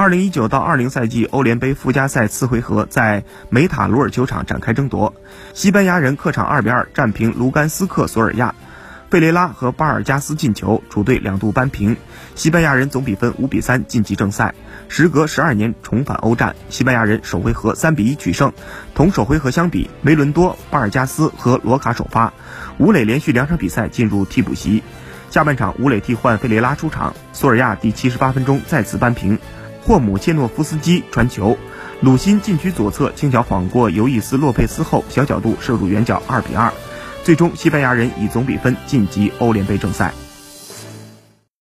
二零一九到二零赛季欧联杯附加赛次回合在梅塔鲁尔球场展开争夺，西班牙人客场二比二战平卢甘斯克索尔亚，费雷拉和巴尔加斯进球，主队两度扳平，西班牙人总比分五比三晋级正赛。时隔十二年重返欧战，西班牙人首回合三比一取胜。同首回合相比，梅伦多、巴尔加斯和罗卡首发，吴磊连续两场比赛进入替补席。下半场，吴磊替换费雷拉出场，索尔亚第七十八分钟再次扳平。霍姆切诺夫斯基传球，鲁辛禁区左侧轻巧晃过尤伊斯洛佩斯后小角度射入远角，二比二。最终，西班牙人以总比分晋级欧联杯正赛。